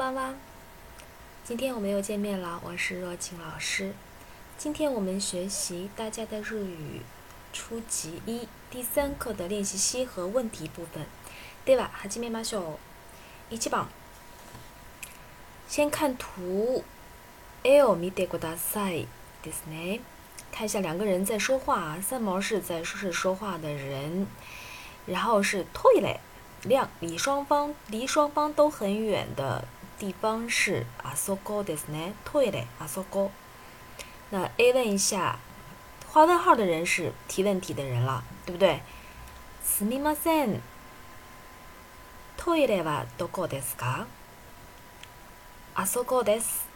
哇哇！今天我们又见面了，我是若晴老师。今天我们学习大家的日语初级一第三课的练习题和问题部分，对吧？哈吉梅马秀，一起棒！先看图，L 米德国大赛 d i s n e 看一下两个人在说话啊。三毛是在说是说话的人，然后是退嘞，亮离双方离双方都很远的。地方是あそこですね。トイレあそこ。那 A 问一下，画问号的人是提问题的人了，对不对？すみません。トイレはどこですか？あそこです。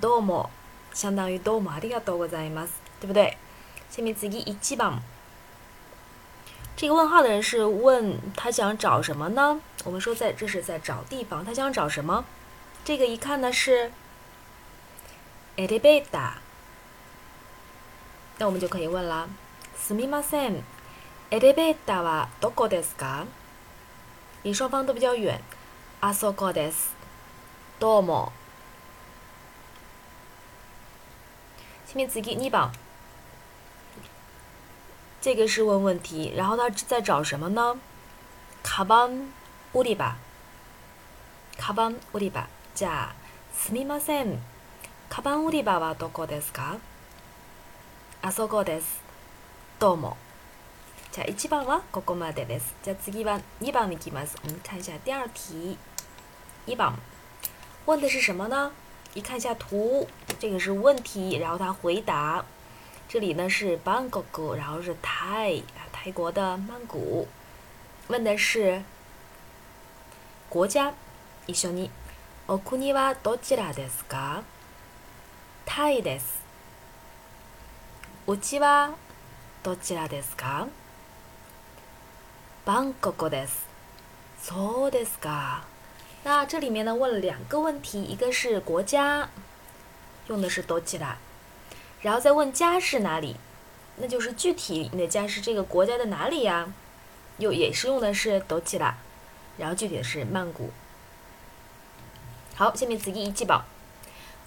どうも相当于どうもありがとうございます，对不对？下面次一番。这个问号的人是问他想找什么呢？我们说在这是在找地方，他想找什么？这个一看呢是 e l e v a t o 那我们就可以问了。すみません，エレベーターはどこですか？离双方都比较远。a s あそこですか？どうも。前面自己你报。这个是问问题，然后他在找什么呢？カバン売り場。カバン売り場。じゃ、すみません。カバン売り場はどこですか？あそこです。どうも。じゃ、一番はここまでです。じゃ次一番、二番見きます。我们看一下第二题。二番，问的是什么呢？一看一下图，这个是问题，然后他回答。这里呢是曼谷，然后是泰啊，泰国的曼谷。问的是国家，一緒に、お国はどちらですか？タイです。うちはどちらですか？バンコクです。そうですか？那这里面呢问了两个问题，一个是国家，用的是どちら。然后再问家是哪里，那就是具体你的家是这个国家的哪里呀？又也是用的是どちら，然后具体的是曼谷。好，下面词义一记报。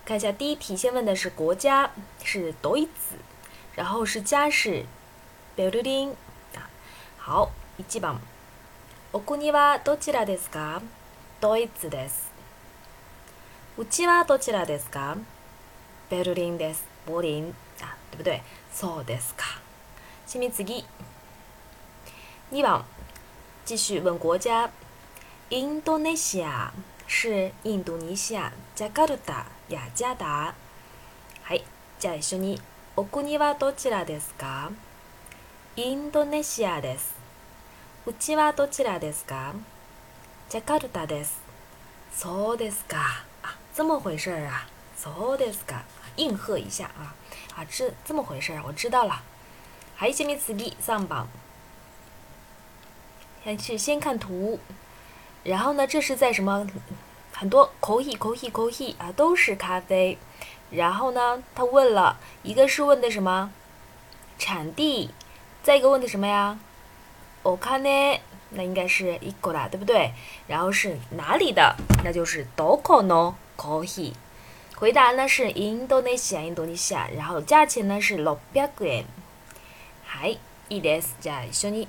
看一下第一题，先问的是国家是ドイツ，然后是家是ベルリン啊。好，一记棒。お国はどちらですか？ドイツです。家はどちらですか？ベルリンです。ボリン。あ、对不对そうですか。下面次。2番。继续问国家。インドネシア是ンドネシア。ジャカルタ、やジャダ。はい。じゃあ一緒に。お国はどちらですかインドネシアです。うちはどちらですかジャカルタです。そうですか。あ、这么回事啊。说的是个应和一下啊啊，这这么回事儿，我知道了。还有一些名词地上榜，先去先看图，然后呢，这是在什么？很多コーヒー、コーヒー、コーヒー啊，都是咖啡。然后呢，他问了一个是问的什么产地，再一个问的什么呀？オカネ，那应该是一个啦，对不对？然后是哪里的？那就是 doko no こ o コーヒ e 回答呢是インドネシア、インドネシア。然后价钱呢是600円。はい、いいです。じゃあ一緒に。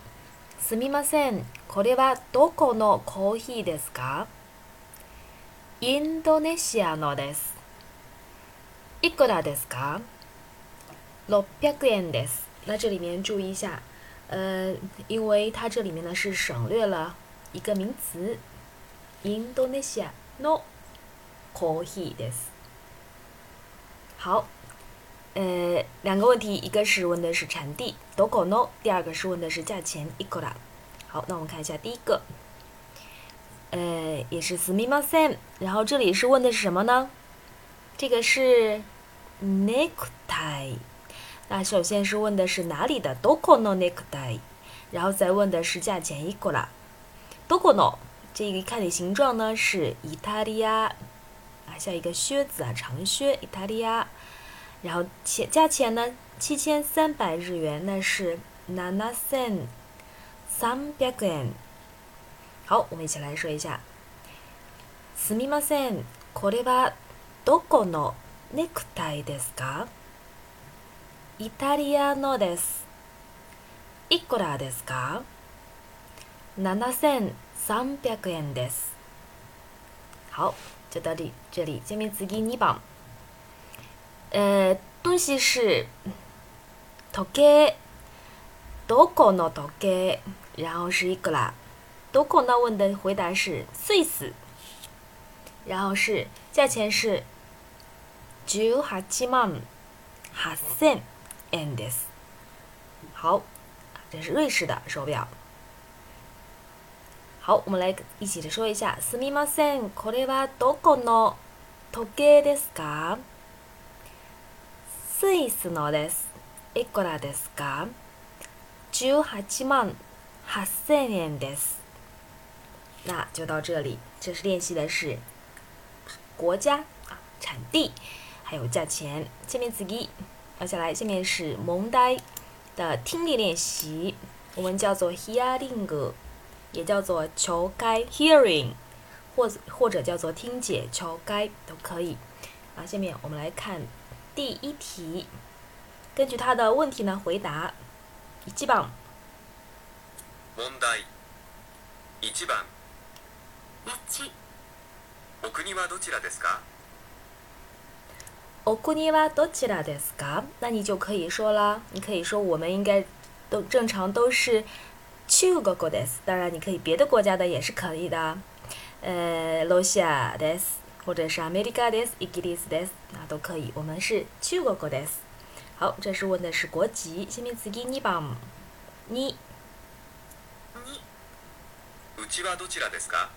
すみません、これはどこのコーヒーですかインドネシアのです。いくらですか600円です。那这里面注意一下，呃，因为它这里面呢是省略了一个名词，インドネシアのコーヒーです。好，呃，两个问题，一个是问的是产地 d o o n o 第二个是问的是价钱 i o く a 好，那我们看一下第一个，呃，也是スミマセ然后这里是问的是什么呢？这个是 necktie，那首先是问的是哪里的 d o o o necktie，然后再问的是价钱 i o d o k o n o 这个看的形状呢是イタリア。啊，像一个靴子啊，长靴 a l i a 然后钱价钱呢七千三百日元，那是七千三百円。好，我们一起来说一下。すみません、これはどこのネクタイですか？イタリアのです。いくらですか？七千三百円です。好，就到这里。这里，下面次给你呃，东西是，头计，多高呢？头计，然后是一个啦，多高的问的回答是瑞士，然后是价钱是九哈七万，哈三，endes。好，这是瑞士的手表。好，我们来一起的说一下，すみません、これはどこの時計ですか？スイスのです。いくらですか？?18 万8000円です。那就到这里，这是练习的是国家啊、产地还有价钱。下面次己，接下来下面是蒙呆的听力练习，我们叫做 hearing 也叫做求该 hearing，或者或者叫做听解求该都可以。啊，下面我们来看。第一题，根据他的问题呢回答。一番。问题一番。一。お国はどちらですか？お国はどちらですか？那你就可以说了，你可以说我们应该都正常都是中国国です。当然你可以别的国家的也是可以的，呃，ロシアです。或者是 America です、イギリスです那都可以。我们是中国語です。好，这是问的是国籍。下面次に2番。2。うちはどちらですか？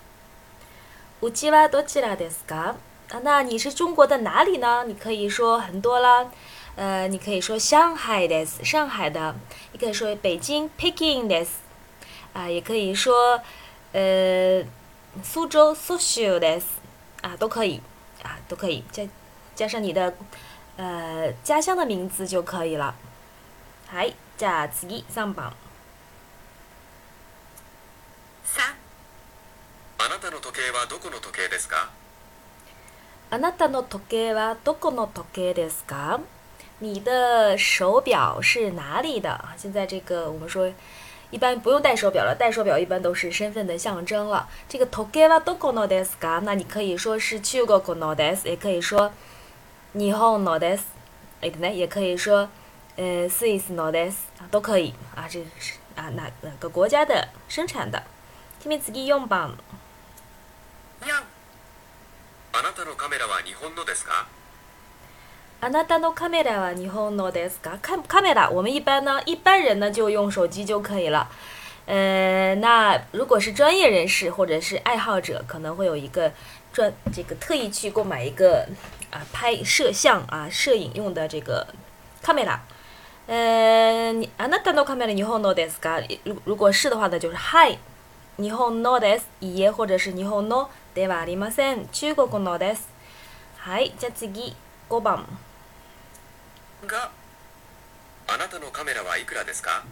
うちはどちらですか？啊，那你是中国的哪里呢？你可以说很多啦，呃，你可以说上海的，上海的，你可以说北京 Peking 的，啊、呃，也可以说呃苏州苏州的。啊都可以啊都可以，加加上你的呃家乡的名字就可以了。はい、じゃあ次3番。三。あなたの時計はどこの時計ですか？あなたの時計はどこの時計ですか？你的手表是哪里的？现在这个我们说。一般不用戴手表了，戴手表一般都是身份的象征了。这个トーケラドコノデス那你可以说是キョゴコノデ也可以说ニホンノデス，哎对也可以说、呃、スイスノデ啊，都可以啊。这是啊，哪哪个国家的生产的？下面自己用吧。あなたのカメラは日本のですか？カ c a m e 我们一般呢，一般人呢就用手机就可以了。呃，那如果是专业人士或者是爱好者，可能会有一个专这个特意去购买一个啊，拍摄像啊，摄影用的这个カメラ。e r a 嗯，啊，那单头 camera ですか？如如果是的话呢，就是 hi，日本のです。ええ，或者是日本のではありません。中国のです。はい，じゃ次ぎ五番。があなたのカメラはいくらですか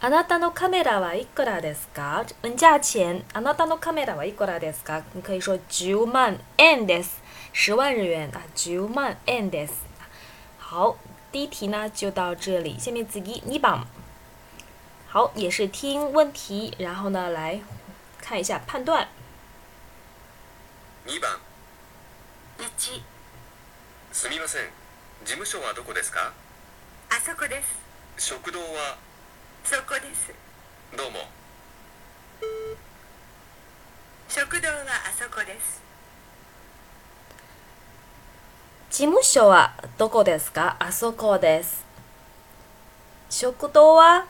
あなたのカメラはいくらですかうん价钱あなたのカメラはいくらですか你可以说10万円です。10万日元啊10万円です。好第一题呢就到这里。下面次一2番。好也是听问题然后呢来看一下判断。2番1すみません。事務所はどこですかあそこです食堂はそこですどうも食堂はあそこです事務所はどこですかあそこです食堂は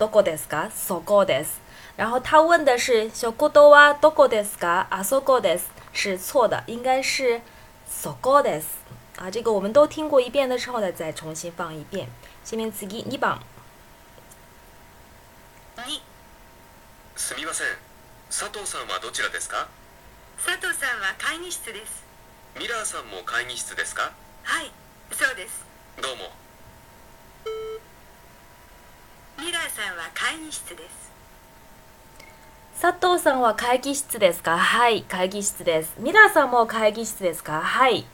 どこですかそこです。然后他问的是食堂はどこですかあそこです。是错的，应该是そこです。啊，这个我们都听过一遍的时候呢，再重新放一遍。下面次二番。二。すみません。佐藤さんはどちらですか。佐藤さんは会議室です。ミラーさんも会議室ですか。はい、そうです。どうも。ミラーさんは会議室です。佐藤さんは会議室ですかはい、会議室です。ミラーさんも会議室ですかはい。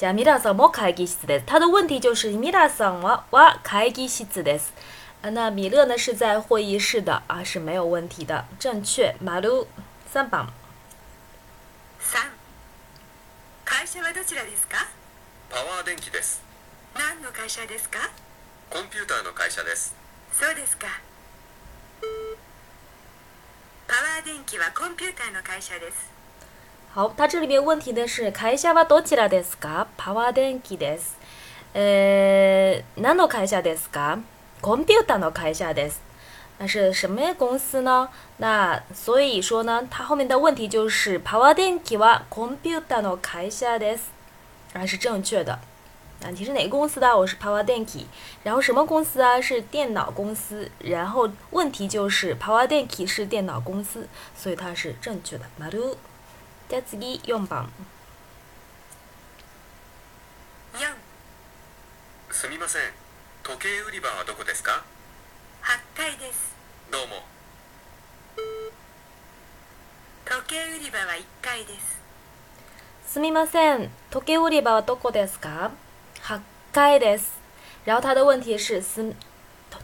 じゃあ、ミラさんも会議室です。他的問題就是、ミラさんはは会議室です。那米勒呢是在会议室的啊，是没有问题的。正确，马路三番。三。会社はどちらですか？パワー電気です。何の会社ですか？コンピューターの会社です。そうですか。パワー電気はコンピューターの会社です。好，它这里边问题的是，会社はどちらですか？パワーデンキです。呃，何の会社ですか？コンピューターの会社です。那是什么公司呢？那所以说呢，它后面的问题就是パワーデンキはコンピューターの会社です。还是正确的。那你是哪个公司的？我是 p パワ e デンキ。然后什么公司啊？是电脑公司。然后问题就是 p パワ e デンキ是电脑公司，所以它是正确的。マドじゃあ次4番四。すみません時計売り場はどこですか8階ですどうも時計売り場は1階ですすみません時計売り場はどこですか8階です然后他的问题是す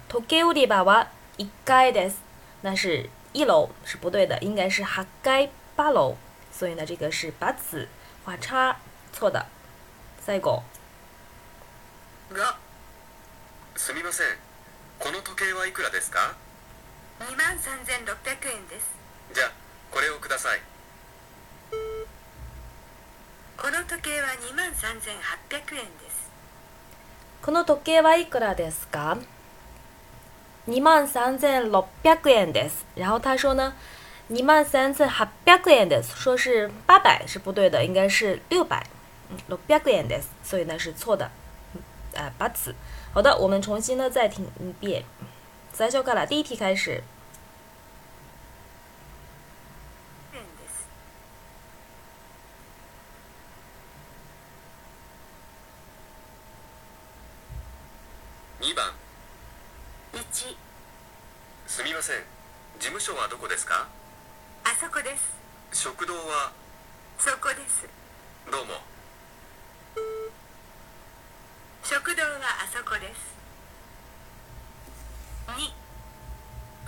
時計売り場は1階です那是一楼是不对的应该是8階八楼所以呢，这个是把子画叉，错的。最後。が、すみません。この時計はいくらですか？二万三千六百円です。じゃこれをください。この時計は二万三千八百円です。この時計はいくらですか？二万三千六百円です。然后他说呢。你们三次哈百块钱的，说是八百是不对的，应该是六百六百块钱的，所以呢是错的啊，八次。好的，我们重新呢再听一遍，再小卡了，第一题开始。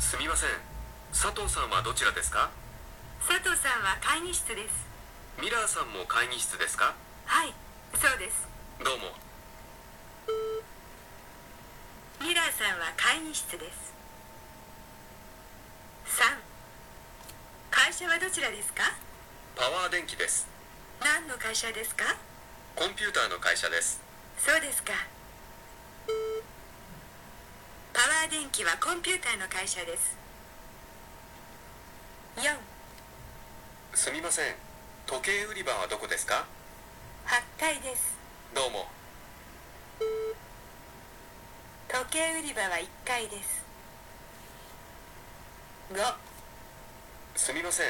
すみません佐藤さんはどちらですか佐藤さんは会議室ですミラーさんも会議室ですかはいそうですどうもミラーさんは会議室です3会社はどちらですかパワー電気です何の会社ですかコンピューターの会社ですそうですかパワー電気はコンピューターの会社です4すみません時計売り場はどこですか8階ですどうも時計売り場は1階です5すみません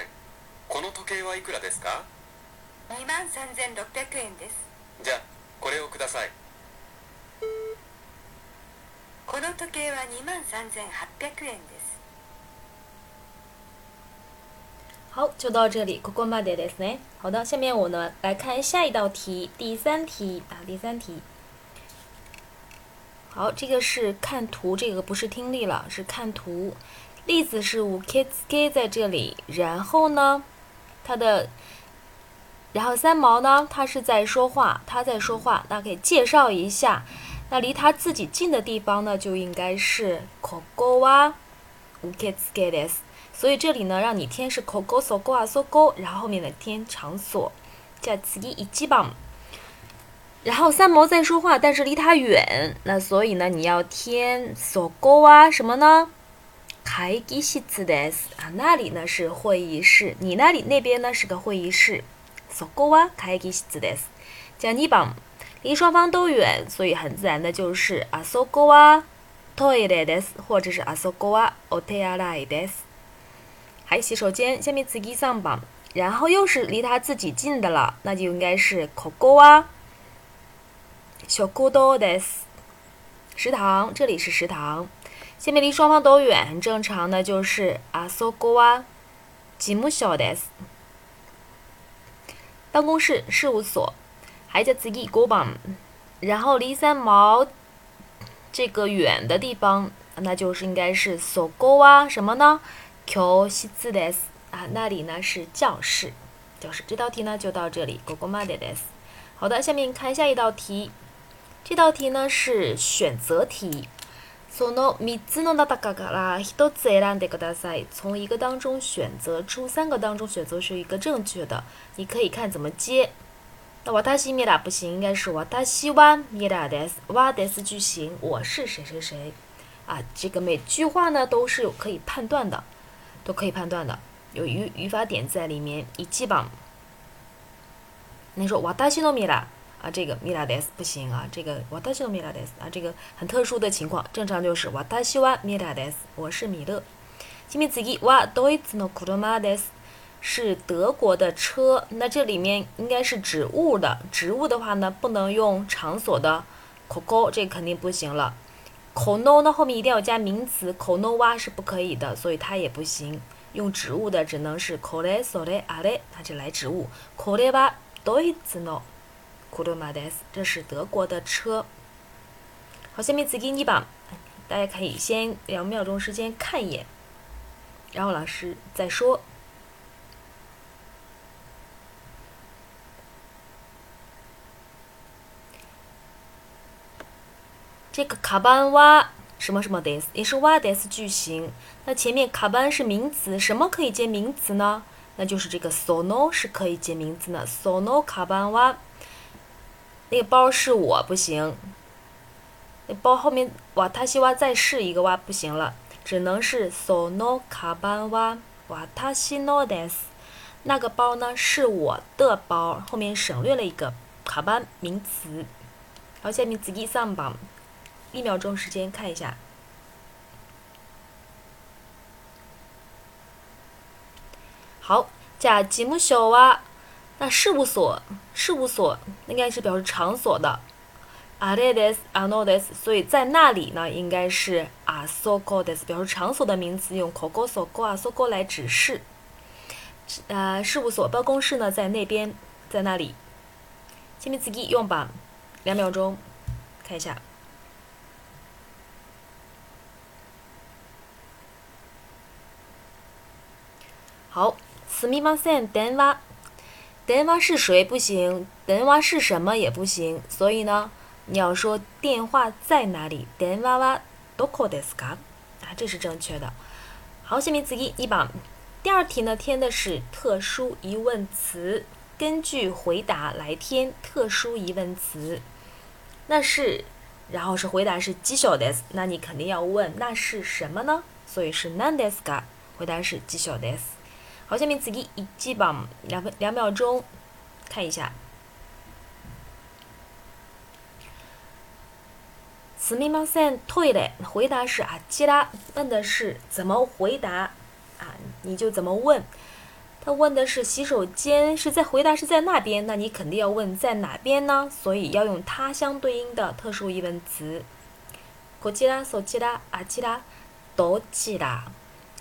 この時計はいくらですか2万3600円ですじゃあこれをくださいこの時計は二万三千八百円です。好，就到这里，ここまでですね。好的，下面我呢来看下一道题，第三题啊，第三题。好，这个是看图，这个不是听力了，是看图。例子是五 KZK 在这里，然后呢，它的，然后三毛呢，他是在说话，他在说话，那可以介绍一下。那离他自己近的地方呢，就应该是 e t s ウケスケで s 所以这里呢，让你填是 g o so g o a so go，然后后面的填场所、じゃ i b 一番。然后三毛在说话，但是离他远，那所以呢，你要填 g o は什么呢？会議室です啊，那里呢是会议室，你那里那边呢是个会议室，そこは会議室です、じゃ二番。离双方都远，所以很自然的就是 Asokoa t o i 托伊雷 e s 或者是阿苏哥瓦奥 a l 拉伊德斯。还有洗手间，下面自己上吧。然后又是离他自己近的了，那就应该是考 o 瓦小古多德食堂，这里是食堂，下面离双方都远，正常的就是阿 o 哥瓦吉穆小德斯。办公室，事务所。还在自己沟吧，然后离三毛这个远的地方，那就是应该是索沟啊，什么呢？桥西子的啊，那里呢是教室，教室。这道题呢就到这里，果果妈的的。好的，下面看下一道题，这道题呢是选择题，从一个当中选择出三个当中选择出一个正确的，你可以看怎么接。我达西ミラ不行，应该是我达西はミラです。ワです句型，我是谁谁谁啊？这个每句话呢都是有可以判断的，都可以判断的，有语语法点在里面。一记吧。你说我达西のミラ啊，这个ミラです不行啊，这个我たしのミラです啊，这个很特殊的情况，正常就是我たしはミラです，我是米勒。次に次ぎはドイツの車です。是德国的车，那这里面应该是植物的。植物的话呢，不能用场所的，coco 这肯定不行了。cono 那后面一定要加名词，cono 哇是不可以的，所以它也不行。用植物的只能是 k o r e s o r e 啊 e 它就来植物。k o r e v a doyzeno kudomades 这是德国的车。好，下面自己你吧，大家可以先两秒钟时间看一眼，然后老师再说。这个卡班哇什么什么 this 也是哇的斯句型。那前面卡班是名词，什么可以接名词呢？那就是这个 sono 是可以接名词的，sono 卡班哇。那个包是我不行，那包后面哇他西哇再试一个哇不行了，只能是 sono 卡班哇哇他西诺 i s 那个包呢是我的包，后面省略了一个卡班名词。好，下面自己上榜。一秒钟时间看一下。好，假吉姆小娃，那事务所，事务所应该是表示场所的。阿列德斯阿诺德斯，所以在那里呢，应该是阿索戈德斯，表示场所的名词用科戈索科阿索戈来指示。呃，事务所办公室呢，在那边，在那里。前面自己用吧，两秒钟看一下。好，すみません電話。電話是谁不行，電話是什么也不行，所以呢，你要说电话在哪里。電話はどこですか？啊，这是正确的。好，下面次ぎ一問。第二题呢，填的是特殊疑问词，根据回答来填特殊疑问词。那是，然后是回答是小的，那你肯定要问那是什么呢？所以是 n な e ですか？回答是小さい。好，下面自己一记吧，两分两秒钟，看一下。此密码三退了，回答是吉拉，问的是怎么回答啊，你就怎么问。他问的是洗手间是在回答是在那边，那你肯定要问在哪边呢？所以要用它相对应的特殊疑问词。こちら、そちら、あちら、どちら。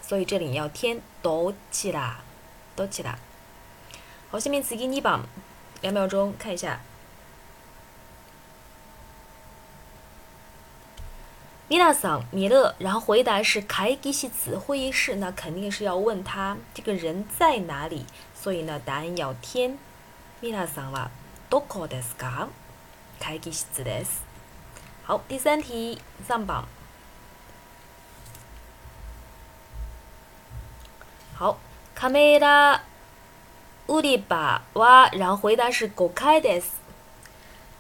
所以这里要填多奇达，多奇达。好，下面词给你吧，两秒钟看一下。米拉桑米勒，然后回答是开吉西兹会议室，那肯定是要问他这个人在哪里。所以呢，答案要填米拉桑了。多科德斯卡，开吉西兹。好，第三题上榜。好，卡梅拉乌迪巴哇，然后回答是五开で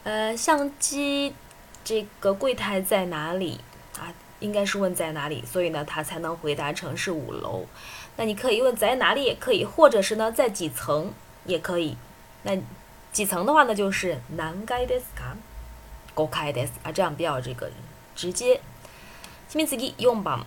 呃，相机这个柜台在哪里啊？应该是问在哪里，所以呢，他才能回答成是五楼。那你可以问在哪里也可以，或者是呢，在几层也可以。那几层的话呢，就是南街ですか？高开です啊，这样比较这个直接。次面自己用吧。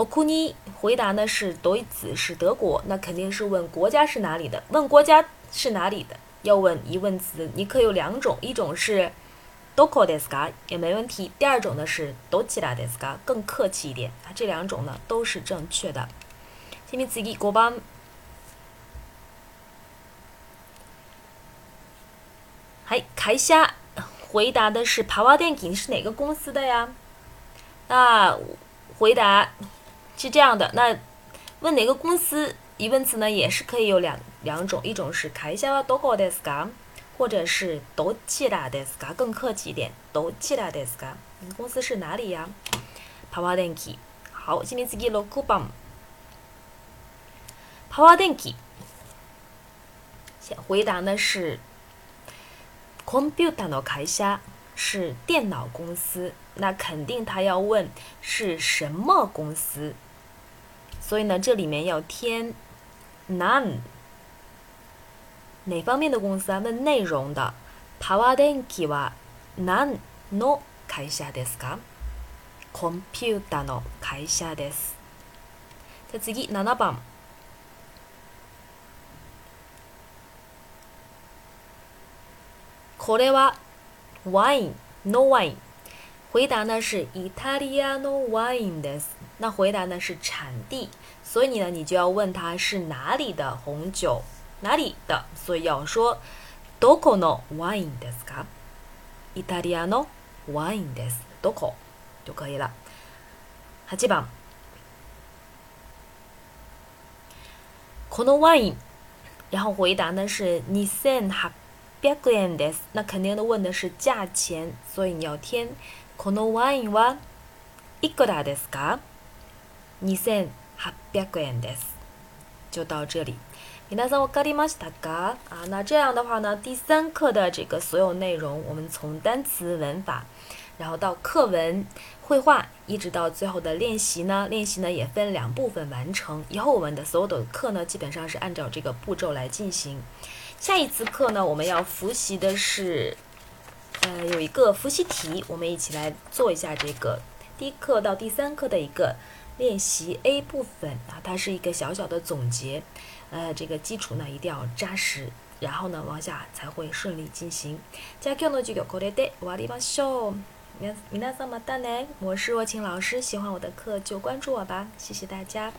奥库尼回答呢是德语，是德国，那肯定是问国家是哪里的。问国家是哪里的，要问疑问词，你可有两种，一种是“ doko d どこですか”，也没问题；第二种呢是“ dochira どちらですか”，更客气一点。这两种呢都是正确的。次に次、五番，はい、会社回答的是爬蛙电影是哪个公司的呀？那回答。是这样的，那问哪个公司疑问词呢？也是可以有两两种，一种是开销的多高ですか？或者是どちらですか？更客气一点，どちらですか？你们公司是哪里呀？好，下面自己录库吧。回答呢是 computer 开销，是电脑公司。那肯定他要问是什么公司。所以呢，这里面要添 n n 哪方面的公司啊？问内容的。パワーは何の会社ですか？コンピュータの会社です。じゃ次7番。これはワイン、ノワイン。回答呢是 Italiano wine 的，那回答呢是产地，所以你呢，你就要问他是哪里的红酒，哪里的，所以要说 Doko no wine ですか，Italiano wine です s d o k o 就可以了。8番このワイン，然后回答呢是2000円です，那肯定的问的是价钱，所以你要填。このワインはいくらですか？二千八百円です。就到这里，皆さんお帰りましたか？啊，那这样的话呢，第三课的这个所有内容，我们从单词、文法，然后到课文、绘画，一直到最后的练习呢？练习呢也分两部分完成。以后我们的所有的课呢，基本上是按照这个步骤来进行。下一次课呢，我们要复习的是。呃，有一个复习题，我们一起来做一下这个第一课到第三课的一个练习 A 部分啊，它是一个小小的总结。呃，这个基础呢一定要扎实，然后呢往下才会顺利进行。加 Q 呢就搞的对，我的帮秀明明天上班打呢，我是若晴老师，喜欢我的课就关注我吧，谢谢大家。